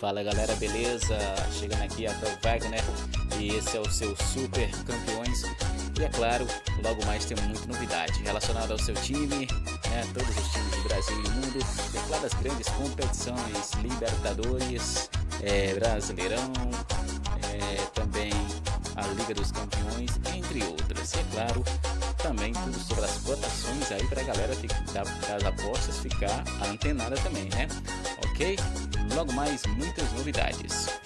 Fala galera, beleza? Chegando aqui até o Wagner e esse é o seu Super Campeões. E é claro, logo mais tem muita novidade relacionada ao seu time, né? todos os times do Brasil e mundo, e claro, as grandes competições, Libertadores, é, Brasileirão, é, também a Liga dos Campeões, entre outras. E é claro, também tudo sobre as cotações aí para a galera das apostas ficar antenada também, né? Ok? Logo mais, muitas novidades.